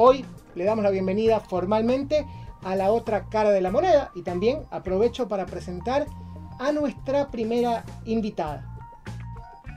Hoy le damos la bienvenida formalmente a la otra cara de la moneda y también aprovecho para presentar a nuestra primera invitada.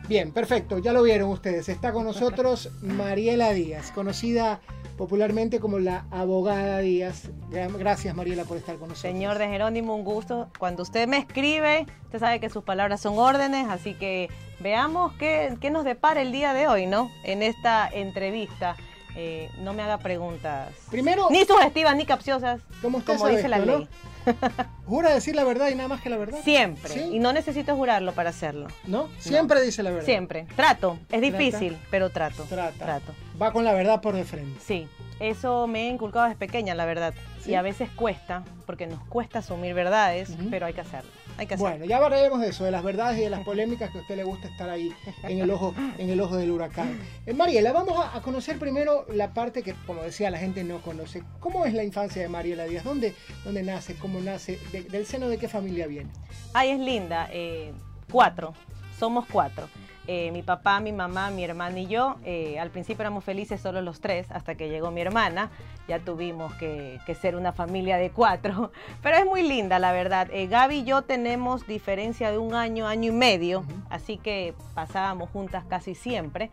Bien, perfecto, ya lo vieron ustedes. Está con nosotros Mariela Díaz, conocida popularmente como la abogada Díaz. Gracias Mariela por estar con nosotros. Señor de Jerónimo, un gusto. Cuando usted me escribe, usted sabe que sus palabras son órdenes, así que veamos qué, qué nos depara el día de hoy, ¿no? En esta entrevista. Eh, no me haga preguntas. Primero. Ni sugestivas ni capciosas. como dice la ley. Jura decir la verdad y nada más que la verdad. Siempre. Y no necesito jurarlo para hacerlo. ¿No? Siempre dice la verdad. Siempre. Trato. Es difícil, pero trato. Trata. Trato. Va con la verdad por de frente. Sí. Eso me he inculcado desde pequeña, la verdad. Y a veces cuesta, porque nos cuesta asumir verdades, pero hay que hacerlo. Bueno, ya hablaremos de eso, de las verdades y de las polémicas que a usted le gusta estar ahí en el ojo, en el ojo del huracán. Eh, Mariela, vamos a, conocer primero la parte que, como decía, la gente no conoce. ¿Cómo es la infancia de Mariela Díaz? ¿Dónde, dónde nace? ¿Cómo nace? ¿Del seno de qué familia viene? Ay, es linda. Eh, cuatro. Somos cuatro. Eh, mi papá, mi mamá, mi hermana y yo. Eh, al principio éramos felices solo los tres, hasta que llegó mi hermana. Ya tuvimos que, ser una familia de cuatro. Pero es muy linda, la verdad. Eh, Gaby y yo tenemos diferencia de un año, año y medio, así que pasábamos juntas casi siempre.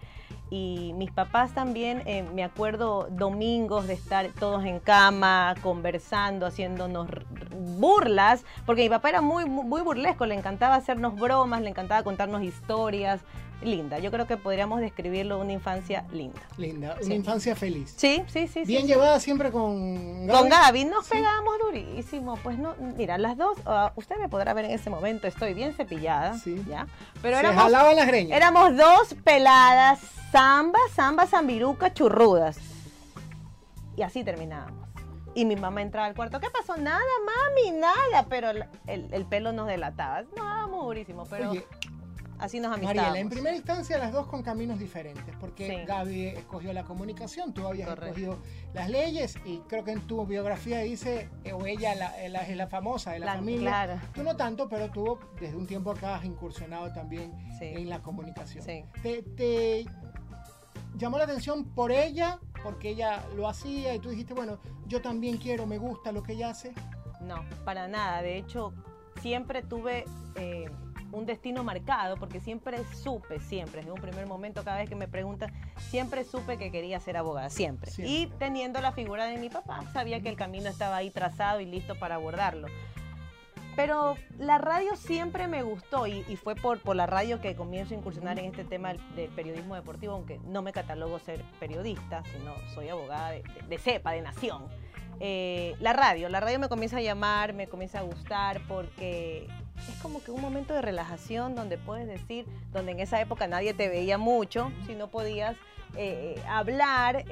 Y mis papás también, me acuerdo domingos de estar todos en cama, conversando, haciéndonos burlas, porque mi papá era muy, muy burlesco, le encantaba hacernos bromas, le encantaba contarnos historias linda. Yo creo que podríamos describirlo una infancia linda. Linda, una infancia feliz. Sí, sí, sí. Bien llevada siempre con Gaby. Con Gaby, nos pegábamos durísimo. Pues no, mira, las dos, ah, usted me podrá ver en ese momento, estoy bien cepillada, sí. ¿ya? Pero Se éramos, jalaban las greñas. Éramos dos peladas, zamba, zamba, zambiruca, churrudas. Y así terminábamos. Y mi mamá entraba al cuarto, ¿qué pasó? Nada, mami, nada. Pero el, pelo nos delataba. No, durísimo, pero... Así nos amistamos. Mariela, en primera instancia las dos con caminos diferentes, porque Gaby escogió la comunicación, tú habías escogido las leyes y creo que en tu biografía dice, eh, o ella es la, famosa de la, familia. Tú no tanto, pero tú desde un tiempo acá has incursionado también en la comunicación. Te, te llamó la atención por ella, porque ella lo hacía y tú dijiste, bueno, yo también quiero, me gusta lo que ella hace. No, para nada. De hecho, siempre tuve... Eh, un destino marcado, porque siempre supe, siempre, desde un primer momento, cada vez que me preguntan, siempre supe que quería ser abogada, siempre. Y teniendo la figura de mi papá, sabía que el camino estaba ahí trazado y listo para abordarlo. Pero la radio siempre me gustó y, fue por, la radio que comienzo a incursionar en este tema de periodismo deportivo, aunque no me catalogo ser periodista, sino soy abogada de, de cepa, de nación. Eh, la radio, la radio me comienza a llamar, me comienza a gustar porque es como que un momento de relajación donde puedes decir, donde en esa época nadie te veía mucho, si no podías eh, eh, hablar,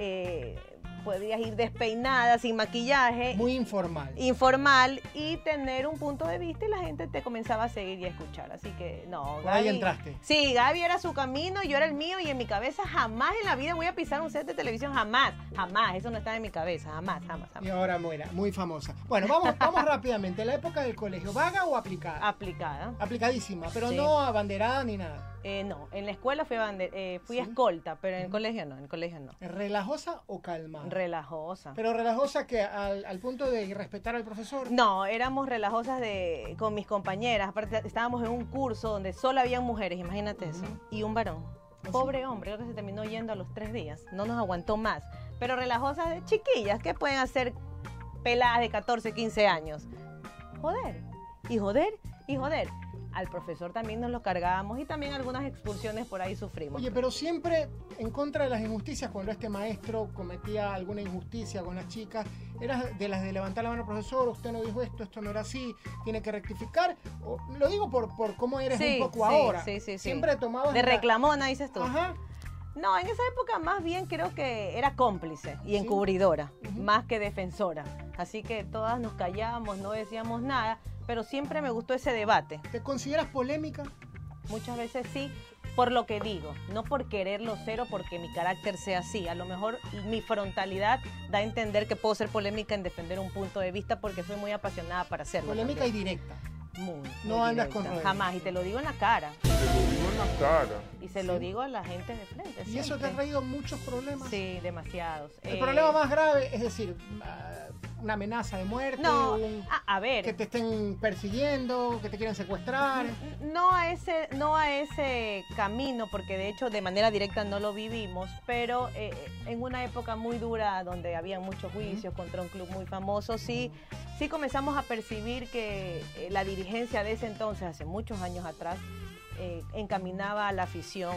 podías ir despeinada, sin maquillaje. Muy informal. Informal y tener un punto de vista y la gente te comenzaba a seguir y a escuchar. Así que no, Gaby. ahí entraste. Sí, Gaby era su camino, yo era el mío y en mi cabeza jamás en la vida voy a pisar un set de televisión, jamás, jamás. Eso no estaba en mi cabeza, jamás, jamás, jamás. Y ahora muera, muy famosa. Bueno, vamos, vamos rápidamente. ¿La época del colegio, vaga o aplicada? Aplicada. Aplicadísima, pero no abanderada ni nada. Eh, no, en la escuela fui, eh, fui escolta, pero en el colegio no, en el colegio no. ¿Relajosa o calmada? Relajosa. ¿Pero relajosa que al, punto de respetar al profesor? No, éramos relajosas de, con mis compañeras. Aparte, estábamos en un curso donde solo habían mujeres, imagínate eso, y un varón. ¿Ah, Pobre hombre, creo que se terminó yendo a los tres días, no nos aguantó más. Pero relajosas de chiquillas, ¿qué pueden hacer peladas de 14, 15 años? Joder, y joder, y joder al profesor también nos lo cargábamos y también algunas expulsiones por ahí sufrimos. Oye, pero siempre en contra de las injusticias, cuando este maestro cometía alguna injusticia con las chicas, ¿era de las de levantar la mano, profesor, usted no dijo esto, esto no era así, tiene que rectificar? O, lo digo por, por cómo eres un poco ahora. Sí, sí, Siempre tomabas... De reclamona, dices tú. Ajá. No, en esa época más bien creo que era cómplice y encubridora, más que defensora. Así que todas nos callábamos, no decíamos nada pero siempre me gustó ese debate. ¿Te consideras polémica? Muchas veces sí, por lo que digo, no por quererlo ser o porque mi carácter sea así. A lo mejor mi frontalidad da a entender que puedo ser polémica en defender un punto de vista porque soy muy apasionada para hacerlo. Polémica y directa. Muy. No andas con Jamás, y te lo digo en la cara. Cara. Y se lo digo a la gente de frente. ¿Y eso te ha traído muchos problemas? Sí, demasiados. El problema más grave, es decir, una amenaza de muerte, no, a, ver, que te estén persiguiendo, que te quieran secuestrar. No a ese, no a ese camino, porque de hecho de manera directa no lo vivimos, pero eh, en una época muy dura donde había muchos juicios contra un club muy famoso, sí, sí comenzamos a percibir que eh, la dirigencia de ese entonces, hace muchos años atrás, eh, encaminaba a la afición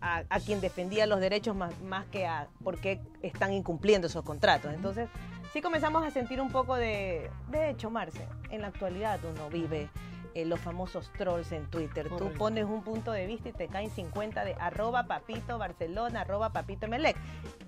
a, quien defendía los derechos más, que a por qué están incumpliendo esos contratos. Entonces, sí comenzamos a sentir un poco de, de hecho, Marce, en la actualidad uno vive eh, los famosos trolls en Twitter. Tú pones un punto de vista y te caen 50 de arroba papito Barcelona, arroba papito Melec.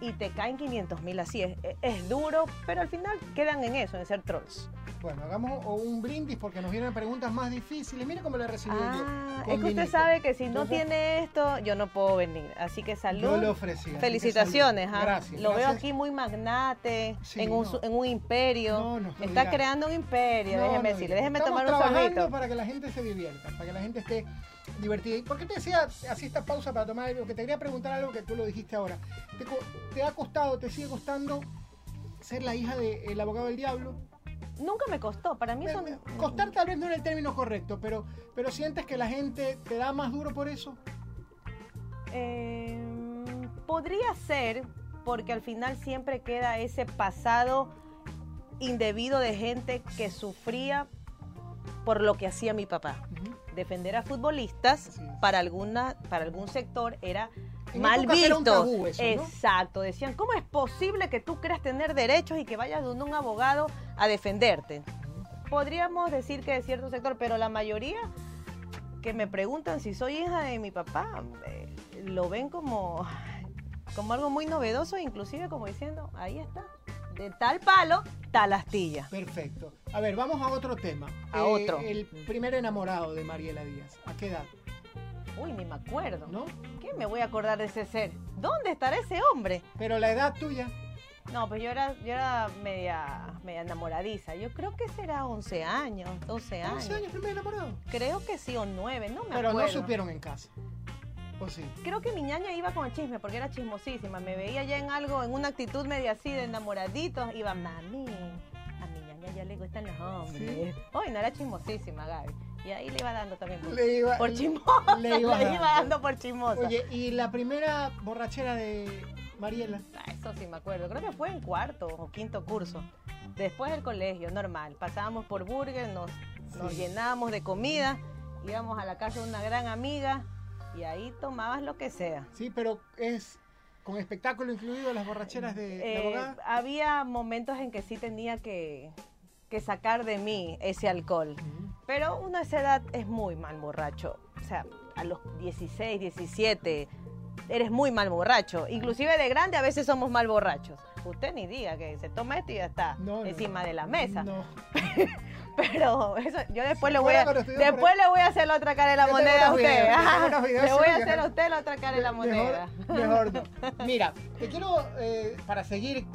Y te caen 500 mil así. Es, es duro, pero al final quedan en eso, en ser trolls. Bueno, hagamos un brindis porque nos vienen preguntas más difíciles. Mire cómo le recibí ah, Es que usted sabe que si no tiene esto, yo no puedo venir. Así que salud. Yo le ofrecí. Felicitaciones. ¿ah? Gracias. Lo veo aquí muy magnate, en, un, en, un, imperio. Está creando un imperio, déjeme decirle. Déjeme tomar un sorbito. Que la gente se divierta, para que la gente esté divertida. ¿Y por qué te decía así esta pausa para tomar algo? Que te quería preguntar algo que tú lo dijiste ahora. ¿Te, te ha costado, te sigue costando ser la hija del abogado del diablo? nunca me costó. Para mí son. Costar tal vez no era el término correcto, pero, pero sientes que la gente te da más duro por eso. Em, podría ser, porque al final siempre queda ese pasado indebido de gente que sufría por lo que hacía mi papá. Defender a futbolistas para alguna, para algún sector era mal visto. Exacto. Decían, ¿cómo es posible que tú creas tener derechos y que vayas donde un abogado a defenderte? Podríamos decir que de cierto sector, pero la mayoría que me preguntan si soy hija de mi papá, eh, lo ven como, como algo muy novedoso, inclusive como diciendo, ahí está. De tal palo, tal astilla. Perfecto. A ver, vamos a otro tema. A eh, otro. El primer enamorado de Mariela Díaz. ¿A qué edad? Uy, ni me acuerdo. ¿No? ¿Qué me voy a acordar de ese ser? ¿Dónde estará ese hombre? Pero la edad tuya. No, pues yo era, yo era media, media enamoradiza. Yo creo que será 11 años, 12 años. ¿11 años primer enamorado? Creo que sí, o 9, no me Pero acuerdo. Pero no supieron en casa. ¿O sí? Creo que mi ñaña iba con el chisme porque era chismosísima. Me veía ya en algo, en una actitud media así de enamoraditos. Iba, mami, a mi ñaña ya le gustan los hombres. ¿Sí? Hoy no era chismosísima, Gaby. Y ahí le iba dando también por, le iba, por chismosa. Le iba, dando por chismosa. Oye, ¿y la primera borrachera de Mariela? Ah, eso sí me acuerdo. Creo que fue en cuarto o quinto curso. Después del colegio, normal. Pasábamos por Burger, nos, nos llenábamos de comida, íbamos a la casa de una gran amiga y ahí tomabas lo que sea. Sí, pero es con espectáculo incluido las borracheras de, eh, abogada. Había momentos en que sí tenía que, que sacar de mí ese alcohol. Pero uno a esa edad es muy mal borracho. O sea, a los 16, 17, eres muy mal borracho. Inclusive de grande a veces somos mal borrachos. Usted ni diga que se toma esto y ya está encima de la mesa. No. Pero eso, yo después le voy a después le voy a hacer la otra cara de la moneda a usted. le voy a hacer a usted la otra cara de la moneda. Mejor, no. Mira, te quiero, eh, para seguir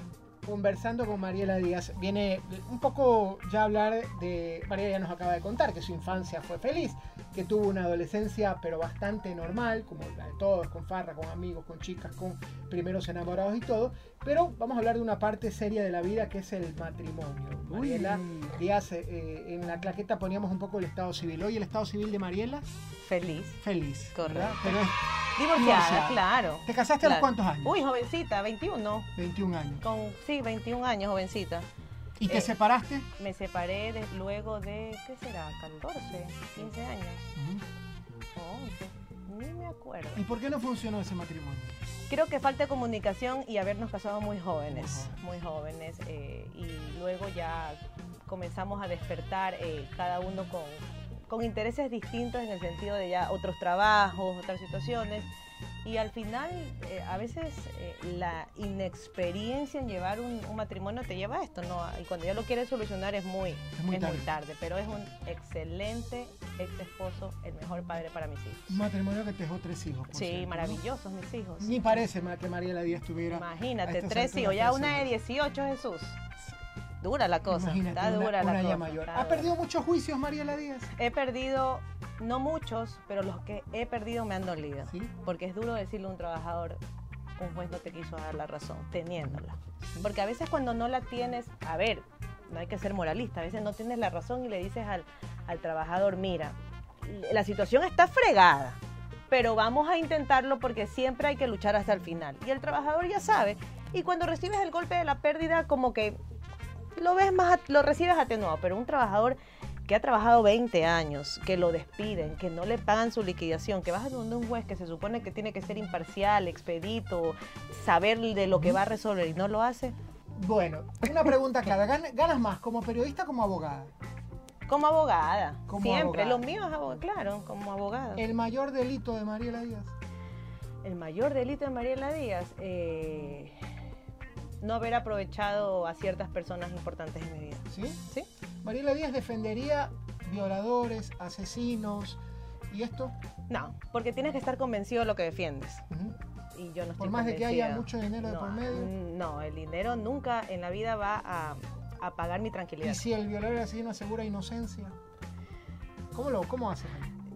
conversando con Mariela Díaz, viene un poco ya hablar de, Mariela ya nos acaba de contar que su infancia fue feliz, que tuvo una adolescencia pero bastante normal, como la de todos, con farra, con amigos, con chicas, con primeros enamorados y todo, pero vamos a hablar de una parte seria de la vida que es el matrimonio. Mariela Díaz, eh, en la claqueta poníamos un poco el estado civil. ¿Hoy el estado civil de Mariela? Feliz. Feliz. Correcto. Pero Divorciada, claro. ¿Te casaste a los cuántos años? Uy, jovencita, 21. 21 años. Con, sí, 21 años, jovencita. ¿Y te eh, separaste? Me separé luego de, ¿qué será? 14, 15 años. Uh ni me acuerdo. ¿Y por qué no funcionó ese matrimonio? Creo que falta de comunicación y habernos casado muy jóvenes, muy jóvenes. Eh, y luego ya comenzamos a despertar eh, cada uno con con intereses distintos en el sentido de ya otros trabajos, otras situaciones. Y al final, eh, a veces eh, la inexperiencia en llevar un, matrimonio te lleva a esto, ¿no? Y cuando ya lo quieres solucionar es muy, es muy, tarde. Pero es un excelente ex esposo, el mejor padre para mis hijos. Un matrimonio que te dejó tres hijos. Sí, maravillosos mis hijos. Ni parece que María la Díaz tuviera. Imagínate, tres hijos, ya una de 18, Jesús. Dura la cosa. está dura la cosa. Mayor. ¿Ha perdido muchos juicios, Mariela Díaz? He perdido, no muchos, pero los que he perdido me han dolido. Porque es duro decirle a un trabajador, un juez no te quiso dar la razón, teniéndola. Porque a veces cuando no la tienes, a ver, no hay que ser moralista, a veces no tienes la razón y le dices al, al trabajador, mira, la situación está fregada, pero vamos a intentarlo porque siempre hay que luchar hasta el final. Y el trabajador ya sabe. Y cuando recibes el golpe de la pérdida, como que lo ves más, lo recibes atenuado. Pero un trabajador que ha trabajado 20 años, que lo despiden, que no le pagan su liquidación, que vas a donde un juez que se supone que tiene que ser imparcial, expedito, saber de lo que va a resolver y no lo hace. Bueno, una pregunta clara. ¿Ganas más como periodista o como abogada? Como abogada. Siempre. Lo mío es abogada, claro, como abogada. ¿El mayor delito de Mariela Díaz? El mayor delito de Mariela Díaz, eh, no haber aprovechado a ciertas personas importantes en mi vida. ¿Sí? Sí. Mariela Díaz defendería violadores, asesinos y esto. No, porque tienes que estar convencido de lo que defiendes. Y yo no estoy Por más de que haya mucho dinero de por medio. No, el dinero nunca en la vida va a a pagar mi tranquilidad. ¿Y si el violador así no asegura inocencia? ¿Cómo lo cómo haces?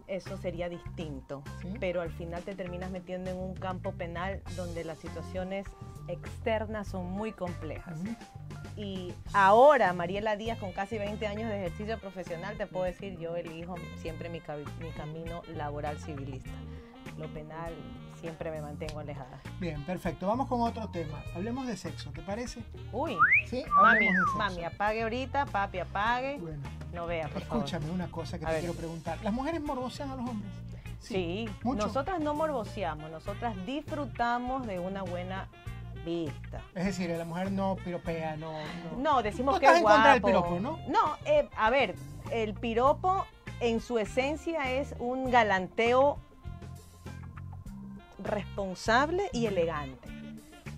Eso sería distinto, pero al final te terminas metiendo en un campo penal donde las situaciones externas son muy complejas. Y ahora, Mariela Díaz, con casi 20 años de ejercicio profesional, te puedo decir, yo elijo siempre mi, mi camino laboral civilista. Lo penal siempre me mantengo alejada. Bien, perfecto. Vamos con otro tema. Hablemos de sexo, ¿te parece? Uy. Sí, mami, mami, apague ahorita, papi, apague. Bueno. No vea, por Escúchame una cosa que te quiero preguntar. ¿Las mujeres morbosean a los hombres? Sí, nosotras no morboseamos, nosotras disfrutamos de una buena vista. Es decir, la mujer no piropea, no... No, decimos que es guapo. del piropo, ¿no? No, eh, a ver, el piropo en su esencia es un galanteo responsable y elegante.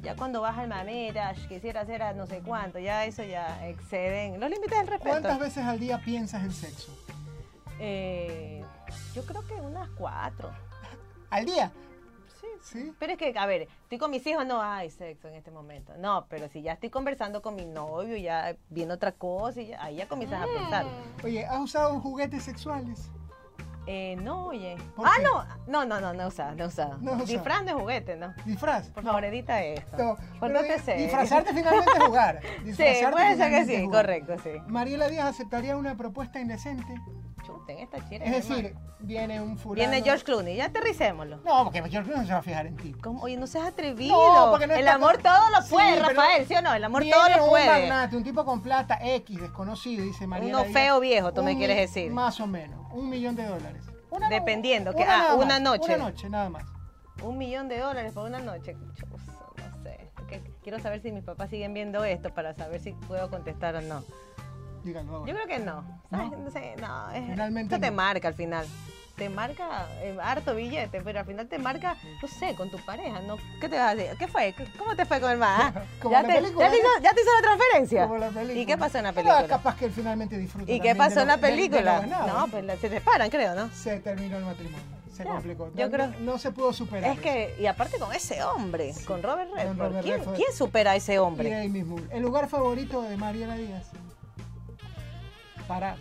Ya cuando vas al mamera, quisiera hacer a no sé cuánto, ya eso ya exceden los límites del respeto. ¿Cuántas veces al día piensas en sexo? Eh, yo creo que unas cuatro. ¿Al día? Sí. sí. Pero es que, a ver, estoy con mis hijos, no hay sexo en este momento. No, pero si ya estoy conversando con mi novio, ya viendo otra cosa, y ahí ya comienzas a pensar. Oye, ¿has usado juguetes sexuales? Eh, no, oye. Ah, no. No, no, no, no usado, no usado. No Disfraz de juguete, ¿no? ¿Disfraz? Por favor, edita esto. No, Disfrazarte finalmente es jugar. sí, puede ser que sí, correcto, sí. Mariela Díaz aceptaría una propuesta indecente. Esta chira. Es decir, viene un fulano. Viene George Clooney, ya aterricémoslo. No, porque George Clooney no se va a fijar en ti. ¿Cómo? Oye, no seas atrevido. No, porque no El amor todo lo puede, Rafael, ¿sí o no? El amor todo lo puede. un magnate, un tipo con plata X, desconocido, dice Mariela Uno feo viejo, tú me quieres decir. Más o menos, un millón de dólares. Dependiendo, que una, ah, una noche. Una noche, nada más. Un millón de dólares por una noche. no sé. quiero saber si mis papás siguen viendo esto para saber si puedo contestar o no. Díganlo. Yo creo que no. ¿No? sé, no. Es, Finalmente esto te marca al final. Te marca eh, harto billete, pero al final te marca, no sé, con tu pareja, ¿no? ¿Qué te vas a decir? ¿Qué fue? ¿Cómo te fue con el más? ¿Ya, te, ¿ya, te hizo, ¿Ya te hizo la transferencia? Como la película. ¿Y qué pasó en la película? Ah, capaz que él finalmente disfruta. ¿Y qué pasó en la película? no, pues se separan, creo, ¿no? Se terminó el matrimonio. Se complicó. Yo creo, no se pudo superar. Es que, y aparte con ese hombre, con Robert Redford. ¿Quién, ¿Quién, supera a ese hombre? Y mismo. ¿El lugar favorito de Mariana Díaz? Para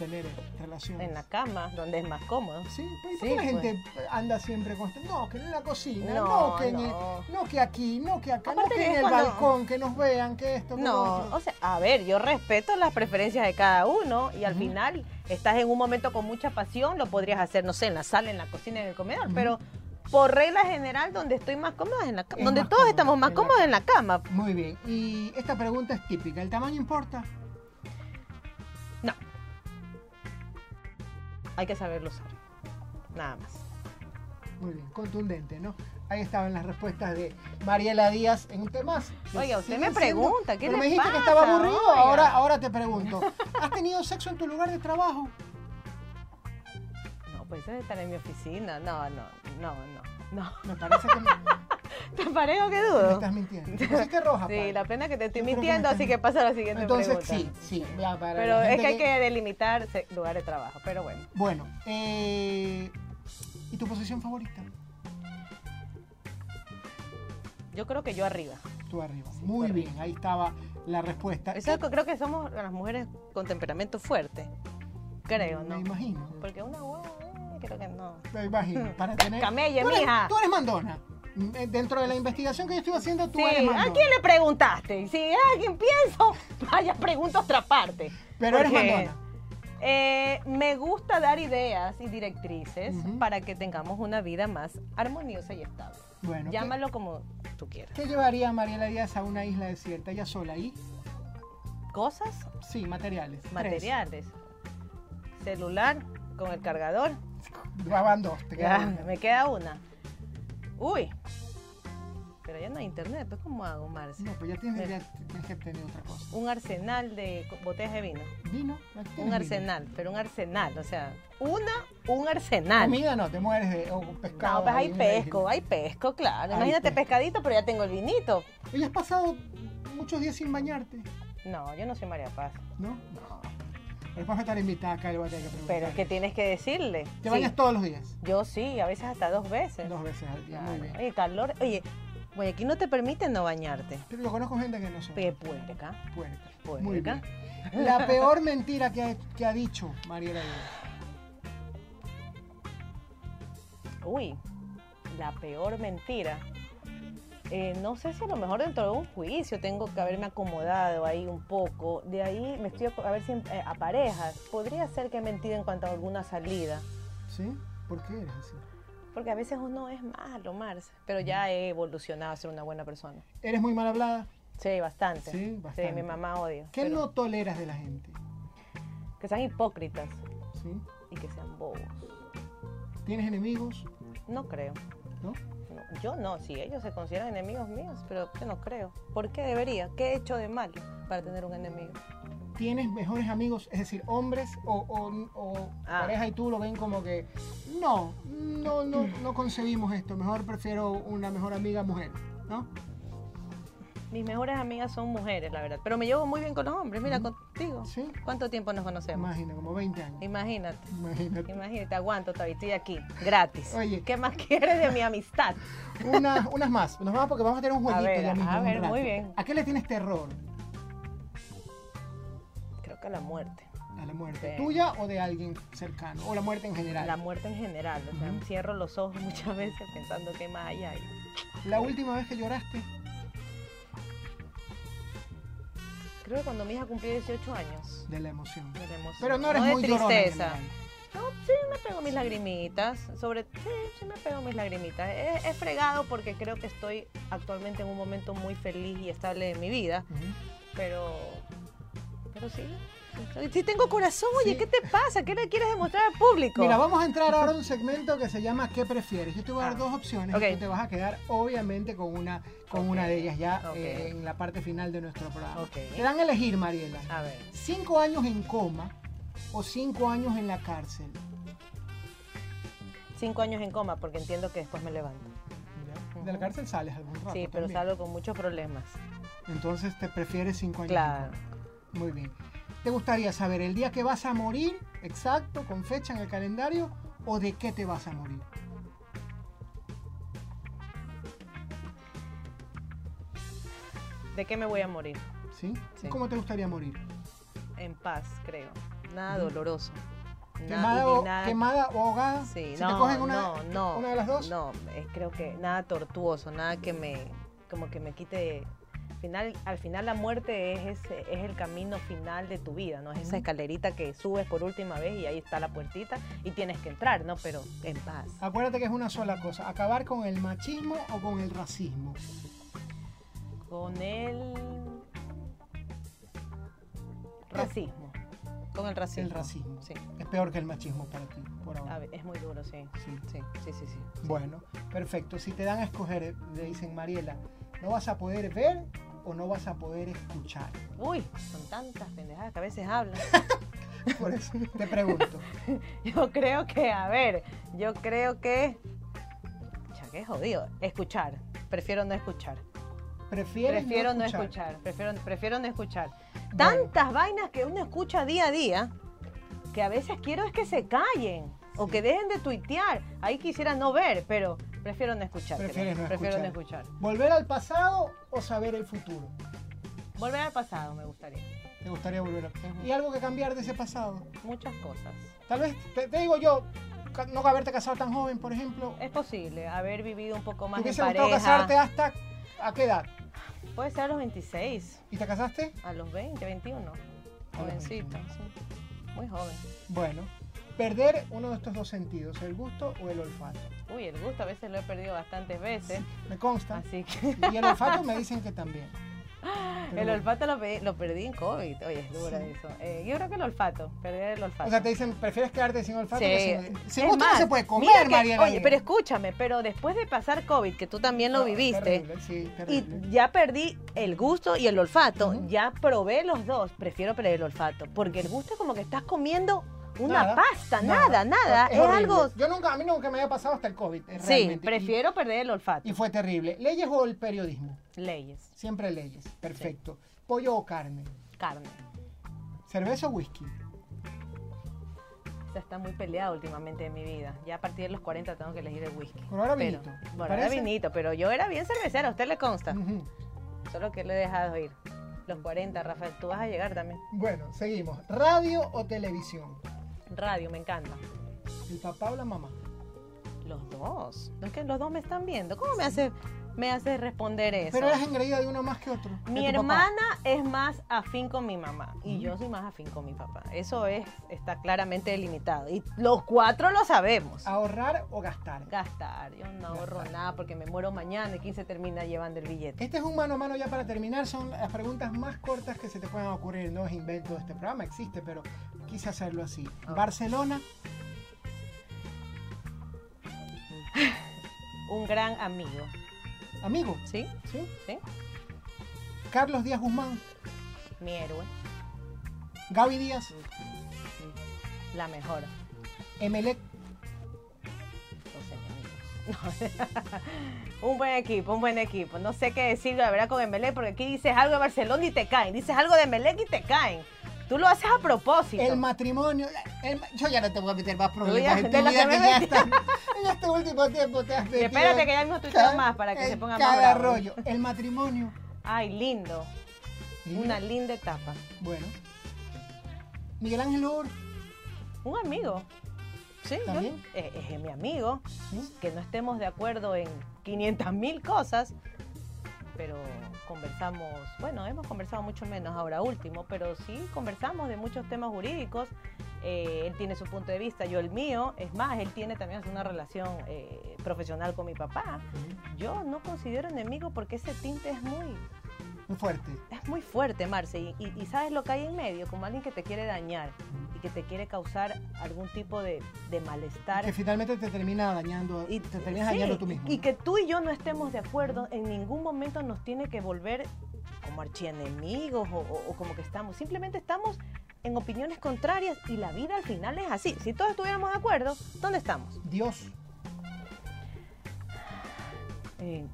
tener relaciones. En la cama, donde es más cómodo. Sí, pues, la gente pues. anda siempre con no, que en la cocina, no, que, no. que aquí, no que acá, no que en el balcón, que nos vean, que esto, que No, o sea, a ver, yo respeto las preferencias de cada uno y al final estás en un momento con mucha pasión, lo podrías hacer, no sé, en la sala, en la cocina, en el comedor, pero por regla general, donde estoy más cómoda es en la cama. Donde todos estamos más cómodos en la cama. Muy bien. Y esta pregunta es típica. ¿El tamaño importa? No hay que saberlo usar. Nada más. Muy bien, contundente, ¿no? Ahí estaban las respuestas de Mariela Díaz en un tema. Oiga, usted me pregunta, ¿qué Pero me dijiste que estaba aburrido, ahora, ahora te pregunto. ¿Has tenido sexo en tu lugar de trabajo? No, pues eso estar en mi oficina. No, no, no, no. no. Me parece que ¿Te parece que dudo? Me estás mintiendo. Así que roja. Sí, la pena que te estoy mintiendo, así que pasa a la siguiente Entonces, pregunta. sí, sí. pero es que, hay que delimitar lugar de trabajo, pero bueno. Bueno, eh, ¿y tu posición favorita? Yo creo que yo arriba. Tú arriba. Muy bien, ahí estaba la respuesta. Eso creo que somos las mujeres con temperamento fuerte. Creo, ¿no? Me imagino. Porque una hueá, eh, creo que no. Me imagino. Para tener... Camelle, tú eres, mija. Tú eres mandona. Eh, dentro de la investigación que yo estuve haciendo, tú eres mandona. ¿A quién le preguntaste? Si a alguien pienso, vaya, pregunta a otra parte. Pero eres mandona. Eh, me gusta dar ideas y directrices para que tengamos una vida más armoniosa y estable. Bueno, Llámalo como tú quieras. ¿Qué llevaría Mariela Díaz a una isla desierta, ella sola ahí? ¿Cosas? Sí, materiales. Materiales. Celular con el cargador. Graban dos, te queda Me queda una. Uy, pero ya no hay internet, pues ¿cómo hago, Marcia? No, pues ya tienes, que tener otra cosa. Un arsenal de botellas de vino. ¿Vino? Un arsenal, pero un arsenal, o sea, una, un arsenal. Comida no, te mueres de pescado. No, pues hay pesco, hay pesco, claro. Imagínate pescadito, pero ya tengo el vinito. ¿Y has pasado muchos días sin bañarte? No, yo no soy María Paz. ¿No? No. Después a estar invitada acá, le voy a tener que preguntar. Pero es que tienes que decirle. ¿Te bañas todos los días? Yo sí, a veces hasta dos veces. Dos veces al día, muy bien. Oye, calor. Oye, aquí no te permiten no bañarte. Pero yo conozco gente que no se baña. Puerca. Puerca. Muy bien. La peor mentira que ha, que ha dicho Mariela Uy, la peor mentira. Eh, no sé si a lo mejor dentro de un juicio tengo que haberme acomodado ahí un poco. De ahí me estoy a ver si eh, a parejas. Podría ser que he mentido en cuanto a alguna salida. ¿Sí? ¿Por qué eres así? Porque a veces uno es malo, Marce, pero ya he evolucionado a ser una buena persona. ¿Eres muy mal hablada? Sí, bastante. Sí, bastante. Sí, mi mamá odia. ¿Qué no toleras de la gente? Que sean hipócritas. Sí. Y que sean bobos. ¿Tienes enemigos? No creo. ¿No? Yo no, si ellos se consideran enemigos míos, pero yo no creo. ¿Por qué debería? ¿Qué he hecho de mal para tener un enemigo? ¿Tienes mejores amigos, es decir, hombres o, ah. pareja y tú lo ven como que no, no, no, no concebimos esto, mejor prefiero una mejor amiga mujer, ¿no? Mis mejores amigas son mujeres, la verdad. Pero me llevo muy bien con los hombres. Mira, contigo. ¿Sí? ¿Cuánto tiempo nos conocemos? Imagina, como 20 años. Imagínate. Imagínate. Imagínate, aguanto todavía. Estoy aquí, gratis. Oye. ¿Qué más quieres de mi amistad? Una, unas más. Nos vamos porque vamos a tener un jueguito a ver, ya mismo. A ver, muy bien. ¿A qué le tienes terror? a la muerte. ¿A la muerte? ¿Tuya o de alguien cercano? ¿O la muerte en general? La muerte en general. O sea, cierro los ojos muchas veces pensando que más hay. ¿La última vez que lloraste? Creo que cuando mi hija cumplió 18 años. De la emoción. De la emoción. Pero no eres muy tristeza. No, sí me pego mis lagrimitas. Sobre, sí, sí me pego mis lagrimitas. He, fregado porque creo que estoy actualmente en un momento muy feliz y estable de mi vida. Pero pero sí. Si tengo corazón, oye, ¿qué te pasa? ¿Qué le quieres demostrar al público? Mira, vamos a entrar ahora a un segmento que se llama ¿Qué prefieres? Yo te voy a dar ah, dos opciones y tú te vas a quedar obviamente con una, con una de ellas ya eh, en la parte final de nuestro programa. Te dan a elegir, Mariela. A ver. Cinco años en coma o cinco años en la cárcel. Cinco años en coma porque entiendo que después me levanto. De la cárcel sales algún rato. Sí, pero salgo con muchos problemas. Entonces te prefieres cinco años. Claro. Muy bien. ¿Te gustaría saber el día que vas a morir, exacto, con fecha en el calendario, o de qué te vas a morir? ¿De qué me voy a morir? ¿Sí? cómo te gustaría morir? En paz, creo. Nada doloroso. ¿Quemada, o, ¿Quemada o ahogada? Sí, no, te cogen una, no, una de las dos? No, creo que nada tortuoso, nada que me, como que me quite final, al final la muerte es, es, el camino final de tu vida, ¿no? Es esa escalerita que subes por última vez y ahí está la puertita y tienes que entrar, ¿no? Pero en paz. Acuérdate que es una sola cosa, acabar con el machismo o con el racismo. Con el racismo. Con el racismo. El racismo. Sí. Es peor que el machismo para ti, por ahora. es muy duro, sí. Sí. Sí, sí, sí, sí. Bueno, perfecto. Si te dan a escoger, le dicen Mariela, no vas a poder ver o no vas a poder escuchar? Uy, son tantas pendejadas que a veces hablan. Por eso te pregunto. yo creo que, a ver, yo creo que. Ya que jodido. Escuchar. Prefiero no escuchar. prefiero no escuchar. Prefiero, prefiero no escuchar. Tantas vainas que uno escucha día a día que a veces quiero es que se callen. O que dejen de tuitear. Ahí quisiera no ver, pero prefiero no escuchar. prefiero no escuchar. ¿Volver al pasado o saber el futuro? Volver al pasado me gustaría. ¿Te gustaría volver al ¿Y algo que cambiar de ese pasado? Muchas cosas. Tal vez, te, digo yo, no haberte casado tan joven, por ejemplo. Es posible, haber vivido un poco más de pareja. casarte hasta a qué edad? Puede ser a los 26. ¿Y te casaste? A los 20, 21. Jovencita, sí. Muy joven. Bueno, perder uno de estos dos sentidos, el gusto o el olfato. Uy, el gusto a veces lo he perdido bastantes veces. me consta. Así que... Y el olfato me dicen que también. el olfato lo, perdí en COVID. Oye, es dura eso. Eh, yo creo que el olfato, perder el olfato. O sea, te dicen, ¿prefieres quedarte sin olfato que sin, gusto no se puede comer, Oye, pero escúchame, pero después de pasar COVID, que tú también lo viviste, y ya perdí el gusto y el olfato, ya probé los dos, prefiero perder el olfato, porque el gusto es como que estás comiendo una pasta, nada, nada. Es, algo. Yo nunca, a mí nunca me había pasado hasta el COVID. Sí, prefiero perder el olfato. Y fue terrible. ¿Leyes o el periodismo? Leyes. Siempre leyes. Perfecto. ¿Pollo o carne? Carne. ¿Cerveza o whisky? Se está muy peleado últimamente en mi vida. Ya a partir de los 40 tengo que elegir el whisky. Por ahora vinito. Bueno, ahora vinito, pero yo era bien cervecera, a usted le consta. Solo que le he dejado ir. Los 40, Rafael, tú vas a llegar también. Bueno, seguimos. ¿Radio o televisión? Radio, me encanta. ¿El papá o la mamá? Los dos. es que los dos me están viendo. ¿Cómo me hace, me hace responder eso? Pero eres engreída de uno más que otro. Mi hermana es más afín con mi mamá y yo soy más afín con mi papá. Eso es está claramente delimitado. Y los cuatro lo sabemos. ¿Ahorrar o gastar? Gastar. Yo no ahorro nada porque me muero mañana y quién se termina llevando el billete. Este es un mano a mano ya para terminar. Son las preguntas más cortas que se te puedan ocurrir. No es invento de este programa, existe, pero quise hacerlo así. Barcelona. Un gran amigo. ¿Amigo? Sí. ¿Sí? Sí. Carlos Díaz Guzmán. Mi héroe. Gaby Díaz. La mejor. Emelec. un buen equipo, un buen equipo. No sé qué decir la verdad con Emelec, porque aquí dices algo de Barcelona y te caen. Dices algo de Emelec y te caen. Tú lo haces a propósito. El matrimonio. yo ya no te voy a meter más problemas en tu vida que, ya está, en este último tiempo te has metido. espérate que ya mismo estoy más para que se ponga más Cada rollo. El matrimonio. Ay, lindo. Una linda etapa. Bueno. Miguel Ángel Or. Un amigo. Sí, ¿También? es, es, mi amigo. Que no estemos de acuerdo en 500 mil cosas, pero conversamos, bueno, hemos conversado mucho menos ahora último, pero sí conversamos de muchos temas jurídicos. Eh, él tiene su punto de vista, yo el mío. Es más, él tiene también una relación eh, profesional con mi papá. Yo no considero enemigo porque ese tinte es muy, muy fuerte. Es muy fuerte, Marce. Y, sabes lo que hay en medio, como alguien que te quiere dañar y que te quiere causar algún tipo de, malestar. Que finalmente te termina dañando, y, te terminas dañando tú mismo. Y que tú y yo no estemos de acuerdo, en ningún momento nos tiene que volver como archienemigos o, o como que estamos. Simplemente estamos en opiniones contrarias y la vida al final es así. Si todos estuviéramos de acuerdo, ¿dónde estamos? Dios. Eh,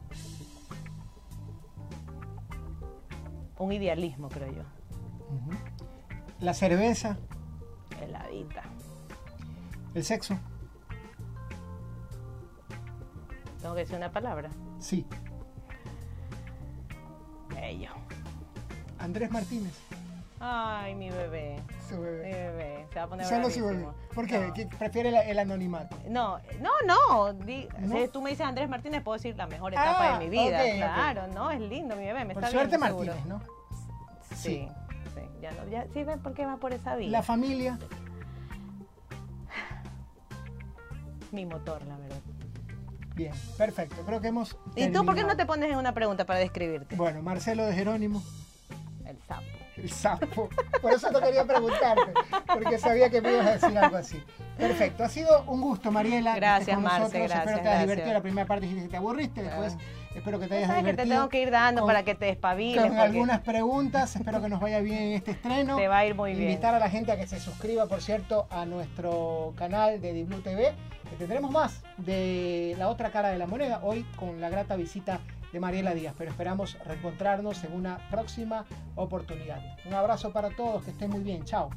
un idealismo, creo yo. La cerveza. Heladita. El sexo. ¿Tengo que decir una palabra? Sí. Bello. Andrés Martínez. Ay, mi bebé. Su bebé. Mi bebé. Se va a poner Solo su bebé. ¿Por qué? ¿Prefiere el, anonimato? No, no, no. Si tú me dices Andrés Martínez, puedo decir la mejor etapa de ah, mi vida. claro, no, es lindo mi bebé. Me por está suerte Martínez, ¿no? Sí. Sí, ya no, ya, sí, por qué va por esa vía. La familia. Mi motor, la verdad. Bien, perfecto. Creo que hemos. ¿Y tú por qué no te pones en una pregunta para describirte? Bueno, Marcelo de Jerónimo. El sapo. Por eso no quería preguntarte, porque sabía que me ibas a decir algo así. Perfecto. Ha sido un gusto, Mariela. Gracias, Marce, Espero que te hayas divertido. La primera parte dijiste que te aburriste, después espero que te hayas divertido. que te tengo que ir dando para que te despabiles. Con algunas preguntas. Espero que nos vaya bien en este estreno. Te va a ir muy bien. Invitar a la gente a que se suscriba, por cierto, a nuestro canal de Diblu TV, que tendremos más de la otra cara de la moneda, hoy con la grata visita de Mariela Díaz, pero esperamos reencontrarnos en una próxima oportunidad. Un abrazo para todos, que estén muy bien, chao.